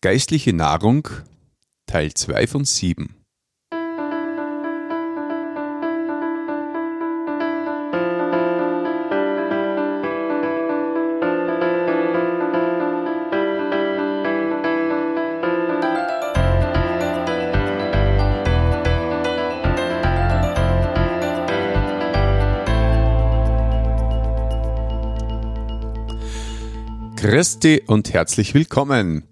Geistliche Nahrung Teil 2 von 7 Christi und herzlich willkommen.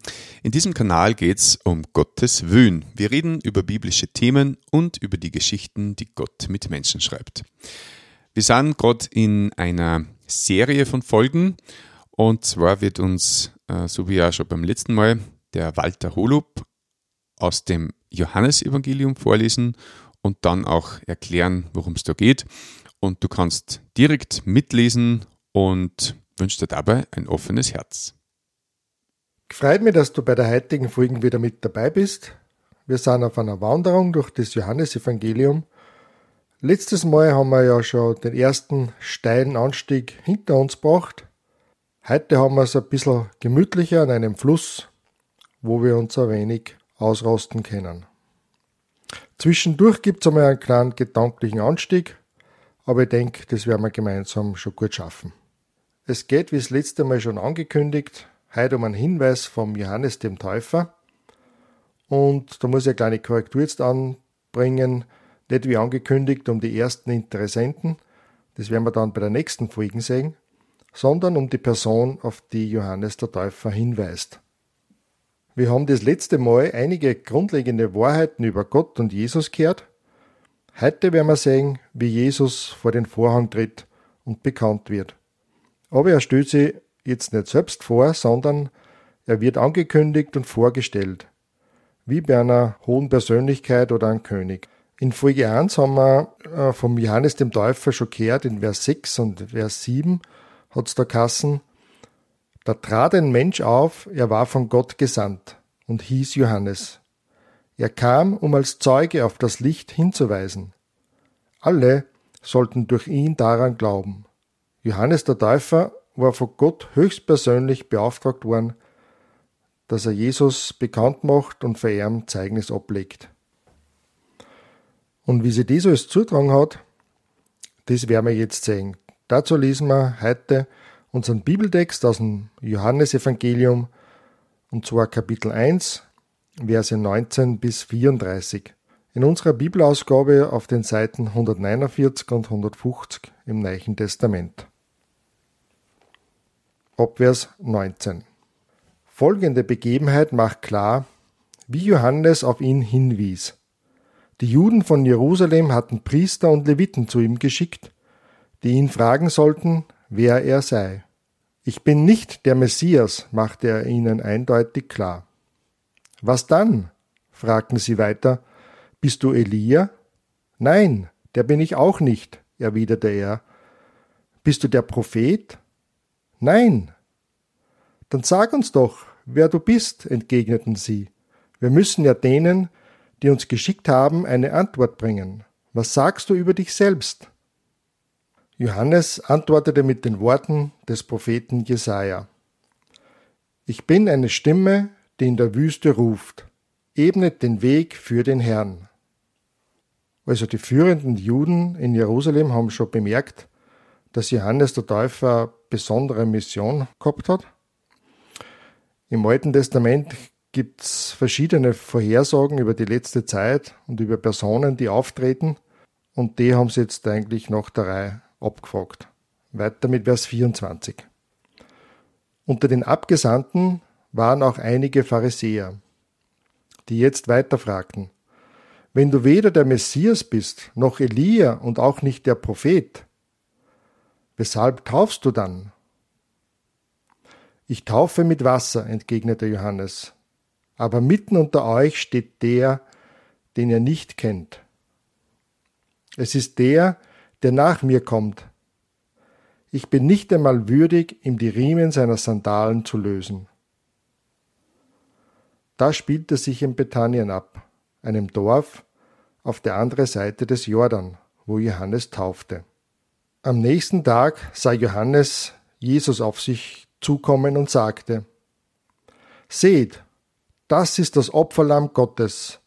In diesem Kanal geht es um Gottes Wöhn. Wir reden über biblische Themen und über die Geschichten, die Gott mit Menschen schreibt. Wir sind gerade in einer Serie von Folgen und zwar wird uns, äh, so wie ja schon beim letzten Mal, der Walter Holub aus dem Johannesevangelium vorlesen und dann auch erklären, worum es da geht. Und du kannst direkt mitlesen und wünsche dir dabei ein offenes Herz. Freut mich, dass du bei der heutigen Folge wieder mit dabei bist. Wir sind auf einer Wanderung durch das Johannesevangelium. Letztes Mal haben wir ja schon den ersten steilen Anstieg hinter uns gebracht. Heute haben wir es ein bisschen gemütlicher an einem Fluss, wo wir uns ein wenig ausrosten können. Zwischendurch gibt es einmal einen kleinen gedanklichen Anstieg, aber ich denke, das werden wir gemeinsam schon gut schaffen. Es geht, wie das letzte Mal schon angekündigt, heute um einen Hinweis vom Johannes dem Täufer. Und da muss ich eine kleine Korrektur jetzt anbringen. Nicht wie angekündigt um die ersten Interessenten, das werden wir dann bei der nächsten Folge sehen, sondern um die Person, auf die Johannes der Täufer hinweist. Wir haben das letzte Mal einige grundlegende Wahrheiten über Gott und Jesus gehört. Heute werden wir sehen, wie Jesus vor den Vorhang tritt und bekannt wird. Aber er stellt sich jetzt nicht selbst vor, sondern er wird angekündigt und vorgestellt, wie bei einer hohen Persönlichkeit oder einem König. In Folge 1 haben wir äh, vom Johannes dem Täufer schon gehört, in Vers 6 und Vers 7 hat es da Kassen. Da trat ein Mensch auf, er war von Gott gesandt und hieß Johannes. Er kam, um als Zeuge auf das Licht hinzuweisen. Alle sollten durch ihn daran glauben. Johannes der Täufer war von Gott höchstpersönlich beauftragt worden, dass er Jesus bekannt macht und für ihn Zeugnis ablegt. Und wie sie das alles zutragen hat, das werden wir jetzt sehen. Dazu lesen wir heute unseren Bibeltext aus dem Johannesevangelium, und zwar Kapitel 1, Verse 19 bis 34. In unserer Bibelausgabe auf den Seiten 149 und 150 im Neuen Testament. Abvers 19. Folgende Begebenheit macht klar, wie Johannes auf ihn hinwies. Die Juden von Jerusalem hatten Priester und Leviten zu ihm geschickt, die ihn fragen sollten, wer er sei. Ich bin nicht der Messias, machte er ihnen eindeutig klar. Was dann? fragten sie weiter. Bist du Elia? Nein, der bin ich auch nicht, erwiderte er. Bist du der Prophet? Nein. Dann sag uns doch, wer du bist, entgegneten sie. Wir müssen ja denen, die uns geschickt haben, eine Antwort bringen. Was sagst du über dich selbst? Johannes antwortete mit den Worten des Propheten Jesaja. Ich bin eine Stimme, die in der Wüste ruft. Ebnet den Weg für den Herrn. Also die führenden Juden in Jerusalem haben schon bemerkt, dass Johannes der Täufer eine besondere Mission gehabt hat. Im Alten Testament gibt es verschiedene Vorhersagen über die letzte Zeit und über Personen, die auftreten. Und die haben sie jetzt eigentlich nach der Reihe abgefragt. Weiter mit Vers 24. Unter den Abgesandten waren auch einige Pharisäer, die jetzt weiter fragten, wenn du weder der Messias bist, noch Elia und auch nicht der Prophet, Weshalb taufst du dann? Ich taufe mit Wasser, entgegnete Johannes. Aber mitten unter euch steht der, den ihr nicht kennt. Es ist der, der nach mir kommt. Ich bin nicht einmal würdig, ihm die Riemen seiner Sandalen zu lösen. Da spielte sich in Bethanien ab, einem Dorf auf der anderen Seite des Jordan, wo Johannes taufte. Am nächsten Tag sah Johannes Jesus auf sich zukommen und sagte, Seht, das ist das Opferlamm Gottes,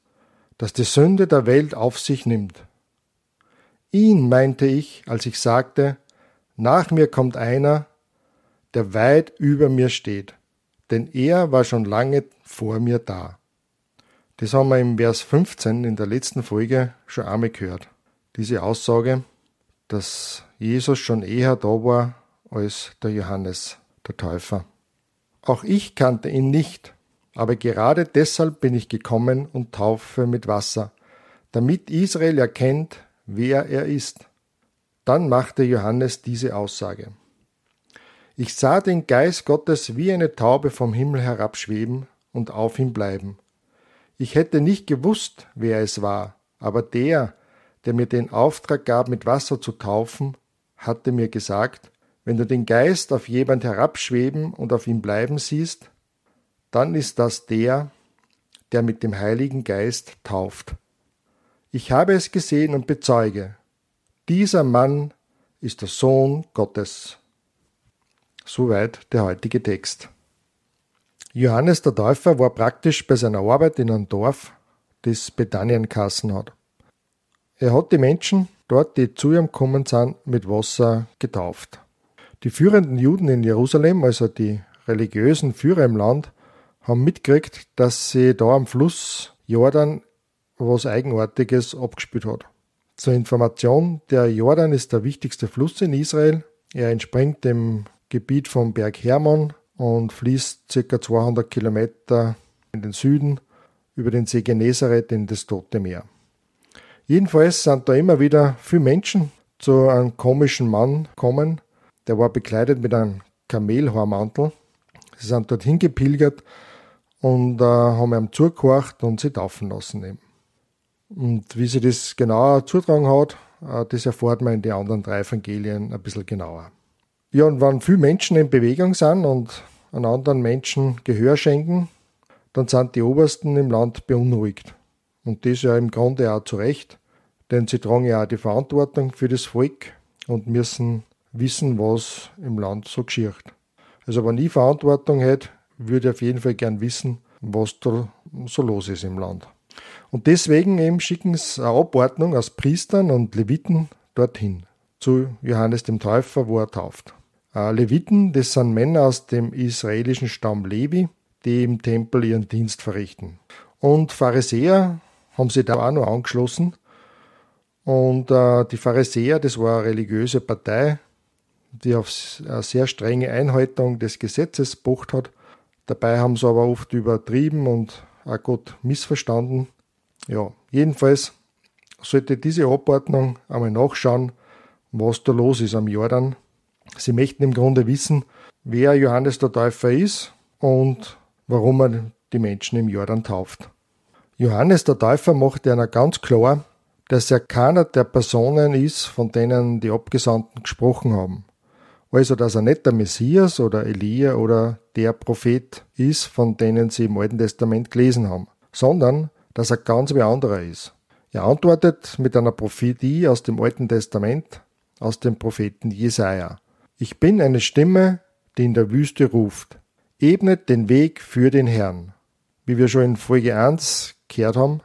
das die Sünde der Welt auf sich nimmt. Ihn meinte ich, als ich sagte, nach mir kommt einer, der weit über mir steht, denn er war schon lange vor mir da. Das haben wir im Vers 15 in der letzten Folge schon einmal gehört. Diese Aussage, dass Jesus schon eher da war als der Johannes, der Täufer. Auch ich kannte ihn nicht, aber gerade deshalb bin ich gekommen und taufe mit Wasser, damit Israel erkennt, wer er ist. Dann machte Johannes diese Aussage. Ich sah den Geist Gottes wie eine Taube vom Himmel herabschweben und auf ihm bleiben. Ich hätte nicht gewusst, wer es war, aber der, der mir den Auftrag gab, mit Wasser zu taufen, hatte mir gesagt, wenn du den Geist auf jemand herabschweben und auf ihm bleiben siehst, dann ist das der, der mit dem Heiligen Geist tauft. Ich habe es gesehen und bezeuge, dieser Mann ist der Sohn Gottes. Soweit der heutige Text. Johannes der Täufer war praktisch bei seiner Arbeit in einem Dorf, das Bethanien-Kassen hat. Er hat die Menschen dort, die zu ihm gekommen sind, mit Wasser getauft. Die führenden Juden in Jerusalem, also die religiösen Führer im Land, haben mitgekriegt, dass sie da am Fluss Jordan was Eigenartiges abgespielt hat. Zur Information, der Jordan ist der wichtigste Fluss in Israel. Er entspringt dem Gebiet vom Berg Hermon und fließt ca. 200 Kilometer in den Süden über den See Genezareth in das Tote Meer. Jedenfalls sind da immer wieder viele Menschen zu einem komischen Mann gekommen. Der war bekleidet mit einem Kamelhaarmantel. Sie sind dorthin gepilgert und äh, haben ihm zugehorcht und sie taufen lassen. Eben. Und wie sie das genauer zutragen hat, äh, das erfahrt man in den anderen drei Evangelien ein bisschen genauer. Ja, und wenn viele Menschen in Bewegung sind und an anderen Menschen Gehör schenken, dann sind die Obersten im Land beunruhigt. Und das ja im Grunde auch zu Recht, denn sie tragen ja auch die Verantwortung für das Volk und müssen wissen, was im Land so geschieht. Also wenn ich Verantwortung hätte, würde auf jeden Fall gern wissen, was da so los ist im Land. Und deswegen eben schicken sie eine Abordnung aus Priestern und Leviten dorthin, zu Johannes dem Täufer, wo er tauft. Äh, Leviten, das sind Männer aus dem israelischen Stamm Levi, die im Tempel ihren Dienst verrichten. Und Pharisäer haben sie da auch noch angeschlossen. Und äh, die Pharisäer, das war eine religiöse Partei, die auf eine sehr strenge Einhaltung des Gesetzes pocht hat. Dabei haben sie aber oft übertrieben und auch Gott missverstanden. Ja, jedenfalls sollte diese Abordnung einmal nachschauen, was da los ist am Jordan. Sie möchten im Grunde wissen, wer Johannes der Täufer ist und warum er die Menschen im Jordan tauft. Johannes der Täufer macht einer ganz klar, dass er keiner der Personen ist, von denen die Abgesandten gesprochen haben. Also, dass er nicht der Messias oder Elia oder der Prophet ist, von denen sie im Alten Testament gelesen haben, sondern dass er ganz wie anderer ist. Er antwortet mit einer Prophetie aus dem Alten Testament, aus dem Propheten Jesaja. Ich bin eine Stimme, die in der Wüste ruft. Ebnet den Weg für den Herrn. Wie wir schon in Folge 1 gehört haben,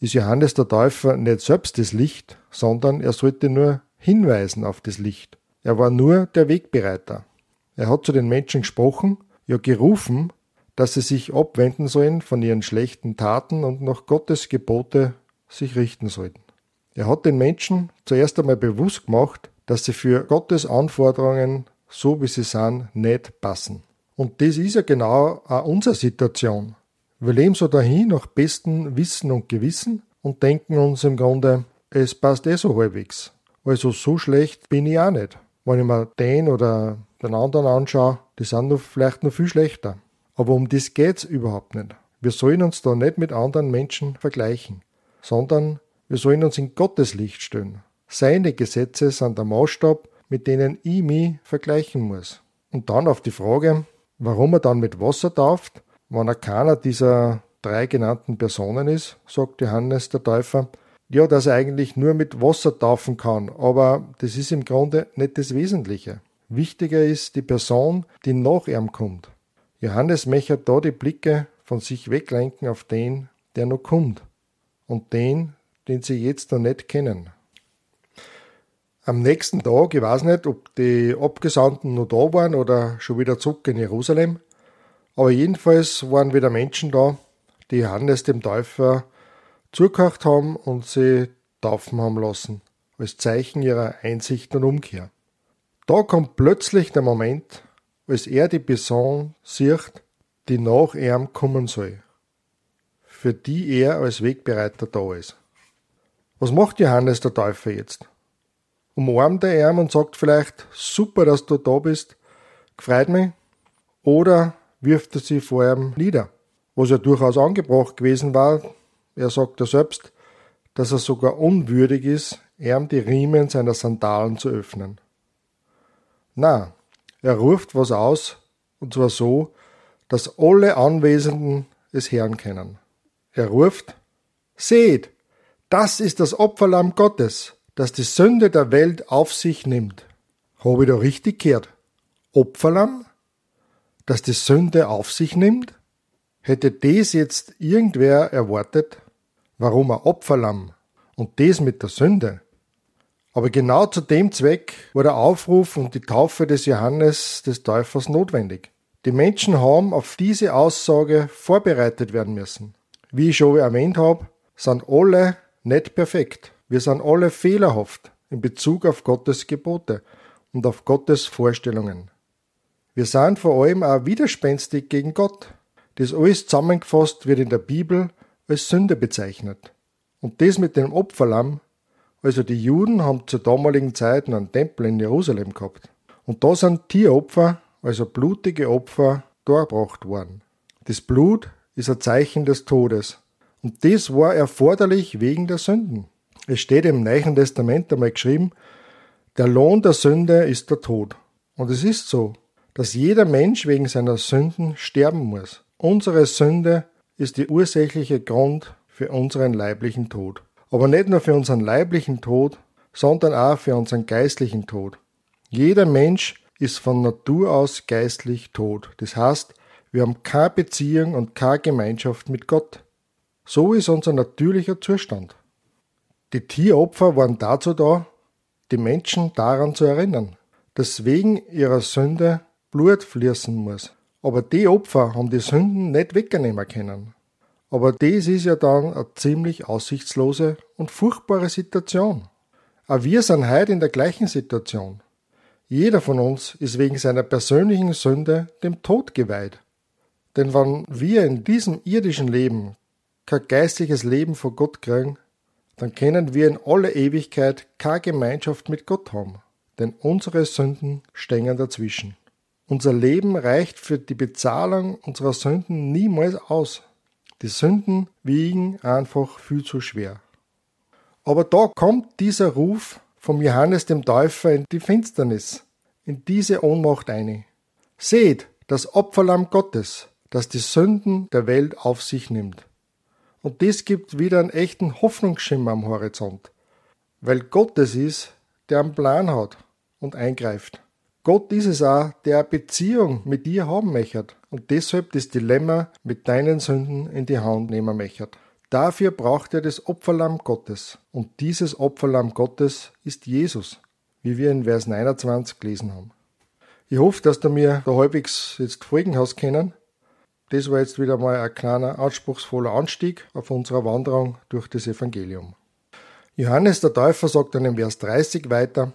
ist Johannes der Täufer nicht selbst das Licht, sondern er sollte nur hinweisen auf das Licht. Er war nur der Wegbereiter. Er hat zu den Menschen gesprochen, ja gerufen, dass sie sich abwenden sollen von ihren schlechten Taten und nach Gottes Gebote sich richten sollten. Er hat den Menschen zuerst einmal bewusst gemacht, dass sie für Gottes Anforderungen, so wie sie sind, nicht passen. Und das ist ja genau auch unsere Situation. Wir leben so dahin nach bestem Wissen und Gewissen und denken uns im Grunde, es passt eh so halbwegs. Also so schlecht bin ich auch nicht. Wenn ich mir den oder den anderen anschaue, die sind noch, vielleicht noch viel schlechter. Aber um das geht's überhaupt nicht. Wir sollen uns da nicht mit anderen Menschen vergleichen, sondern wir sollen uns in Gottes Licht stellen. Seine Gesetze sind der Maßstab, mit denen ich mich vergleichen muss. Und dann auf die Frage, warum er dann mit Wasser tauft, wenn er keiner dieser drei genannten Personen ist, sagt Johannes der Täufer, ja, dass er eigentlich nur mit Wasser taufen kann, aber das ist im Grunde nicht das Wesentliche. Wichtiger ist die Person, die nach ihm kommt. Johannes möchte da die Blicke von sich weglenken auf den, der noch kommt und den, den sie jetzt noch nicht kennen. Am nächsten Tag, ich weiß nicht, ob die Abgesandten noch da waren oder schon wieder zurück in Jerusalem, aber jedenfalls waren wieder Menschen da, die Johannes dem Täufer zugehört haben und sie taufen haben lassen, als Zeichen ihrer Einsicht und Umkehr. Da kommt plötzlich der Moment, als er die Person sieht, die nach ihm kommen soll, für die er als Wegbereiter da ist. Was macht Johannes der Täufer jetzt? Umarmt er ihn und sagt vielleicht, super, dass du da bist, gefreut mich, oder wirft er sie vor ihm nieder, was ja durchaus angebracht gewesen war. Er sagt ja selbst, dass er sogar unwürdig ist, ihm die Riemen seiner Sandalen zu öffnen. Na, er ruft was aus, und zwar so, dass alle Anwesenden es hören können. Er ruft, Seht, das ist das Opferlamm Gottes, das die Sünde der Welt auf sich nimmt. Habe ich da richtig gehört? Opferlamm? Das die Sünde auf sich nimmt? Hätte das jetzt irgendwer erwartet? Warum ein Opferlamm? Und das mit der Sünde? Aber genau zu dem Zweck war der Aufruf und die Taufe des Johannes des Täufers notwendig. Die Menschen haben auf diese Aussage vorbereitet werden müssen. Wie ich schon erwähnt habe, sind alle nicht perfekt. Wir sind alle fehlerhaft in Bezug auf Gottes Gebote und auf Gottes Vorstellungen. Wir sind vor allem auch widerspenstig gegen Gott. Das alles zusammengefasst wird in der Bibel als Sünde bezeichnet. Und das mit dem Opferlamm also die Juden haben zur damaligen Zeit einen Tempel in Jerusalem gehabt. Und da sind Tieropfer, also blutige Opfer, dargebracht worden. Das Blut ist ein Zeichen des Todes. Und das war erforderlich wegen der Sünden. Es steht im Neuen Testament einmal geschrieben, der Lohn der Sünde ist der Tod. Und es ist so, dass jeder Mensch wegen seiner Sünden sterben muss. Unsere Sünde ist die ursächliche Grund für unseren leiblichen Tod. Aber nicht nur für unseren leiblichen Tod, sondern auch für unseren geistlichen Tod. Jeder Mensch ist von Natur aus geistlich tot. Das heißt, wir haben keine Beziehung und keine Gemeinschaft mit Gott. So ist unser natürlicher Zustand. Die Tieropfer waren dazu da, die Menschen daran zu erinnern, dass wegen ihrer Sünde Blut fließen muss. Aber die Opfer haben die Sünden nicht wegnehmen können. Aber das ist ja dann eine ziemlich aussichtslose und furchtbare Situation. Auch wir sind heute in der gleichen Situation. Jeder von uns ist wegen seiner persönlichen Sünde dem Tod geweiht. Denn wenn wir in diesem irdischen Leben kein geistliches Leben vor Gott kriegen, dann können wir in aller Ewigkeit keine Gemeinschaft mit Gott haben. Denn unsere Sünden stehen dazwischen. Unser Leben reicht für die Bezahlung unserer Sünden niemals aus. Die Sünden wiegen einfach viel zu schwer. Aber da kommt dieser Ruf vom Johannes dem Täufer in die Finsternis, in diese Ohnmacht eine. Seht, das Opferlamm Gottes, das die Sünden der Welt auf sich nimmt. Und das gibt wieder einen echten Hoffnungsschimmer am Horizont, weil Gott es ist, der einen Plan hat und eingreift. Gott ist es auch, der eine Beziehung mit dir haben möchte und deshalb das Dilemma mit deinen Sünden in die Hand nehmen möchte. Dafür braucht er das Opferlamm Gottes. Und dieses Opferlamm Gottes ist Jesus, wie wir in Vers 29 gelesen haben. Ich hoffe, dass du mir da halbwegs jetzt folgen hast können. Das war jetzt wieder mal ein kleiner, anspruchsvoller Anstieg auf unserer Wanderung durch das Evangelium. Johannes der Täufer sagt dann im Vers 30 weiter,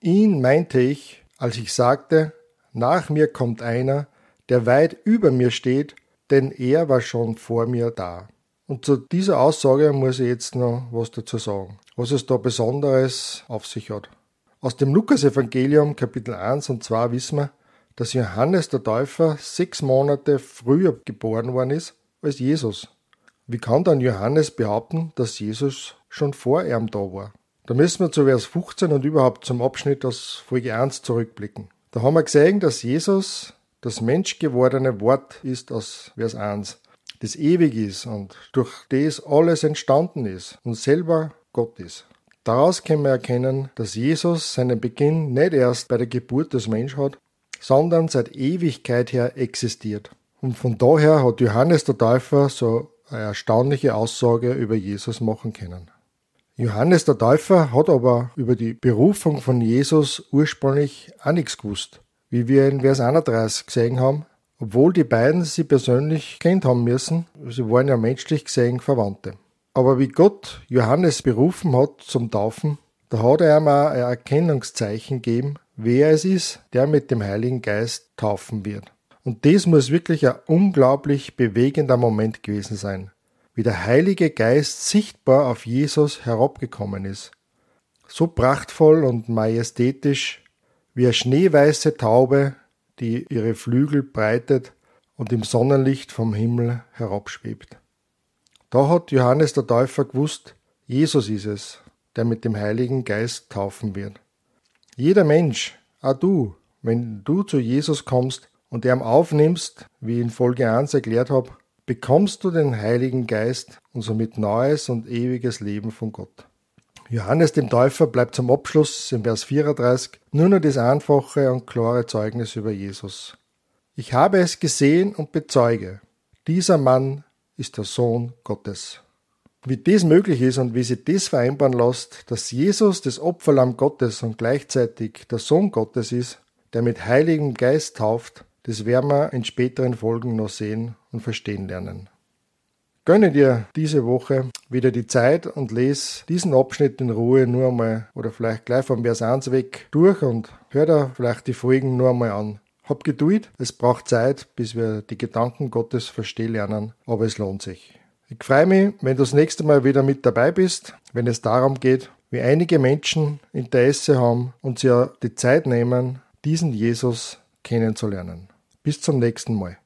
ihn meinte ich, als ich sagte, nach mir kommt einer, der weit über mir steht, denn er war schon vor mir da. Und zu dieser Aussage muss ich jetzt noch was dazu sagen, was es da Besonderes auf sich hat. Aus dem Lukas-Evangelium Kapitel 1 und 2 wissen wir, dass Johannes der Täufer sechs Monate früher geboren worden ist als Jesus. Wie kann dann Johannes behaupten, dass Jesus schon vor ihm da war? Da müssen wir zu Vers 15 und überhaupt zum Abschnitt aus Folge 1 zurückblicken. Da haben wir gesehen, dass Jesus das menschgewordene Wort ist aus Vers 1, das ewig ist und durch das alles entstanden ist und selber Gott ist. Daraus können wir erkennen, dass Jesus seinen Beginn nicht erst bei der Geburt des Menschen hat, sondern seit Ewigkeit her existiert. Und von daher hat Johannes der Täufer so eine erstaunliche Aussage über Jesus machen können. Johannes der Täufer hat aber über die Berufung von Jesus ursprünglich auch nichts gewusst. Wie wir in Vers 31 gesehen haben, obwohl die beiden sie persönlich kennt haben müssen, sie waren ja menschlich gesehen Verwandte. Aber wie Gott Johannes berufen hat zum Taufen, da hat er ihm auch ein Erkennungszeichen gegeben, wer es ist, der mit dem Heiligen Geist taufen wird. Und das muss wirklich ein unglaublich bewegender Moment gewesen sein wie der Heilige Geist sichtbar auf Jesus herabgekommen ist. So prachtvoll und majestätisch wie eine schneeweiße Taube, die ihre Flügel breitet und im Sonnenlicht vom Himmel herabschwebt. Da hat Johannes der Täufer gewusst, Jesus ist es, der mit dem Heiligen Geist taufen wird. Jeder Mensch, auch du, wenn du zu Jesus kommst und er aufnimmst, wie ich in Folge 1 erklärt habe, bekommst du den Heiligen Geist und somit neues und ewiges Leben von Gott. Johannes dem Täufer bleibt zum Abschluss im Vers 34 nur noch das einfache und klare Zeugnis über Jesus. Ich habe es gesehen und bezeuge, dieser Mann ist der Sohn Gottes. Wie dies möglich ist und wie sie das vereinbaren lässt, dass Jesus das Opferlamm Gottes und gleichzeitig der Sohn Gottes ist, der mit Heiligem Geist tauft, das werden wir in späteren Folgen noch sehen und verstehen lernen. Gönne dir diese Woche wieder die Zeit und lese diesen Abschnitt in Ruhe nur einmal oder vielleicht gleich vom Vers 1 weg durch und hör da vielleicht die Folgen nur einmal an. Hab Geduld, es braucht Zeit, bis wir die Gedanken Gottes verstehen lernen, aber es lohnt sich. Ich freue mich, wenn du das nächste Mal wieder mit dabei bist, wenn es darum geht, wie einige Menschen Interesse haben und ja die Zeit nehmen, diesen Jesus kennenzulernen. Bis zum nächsten Mal.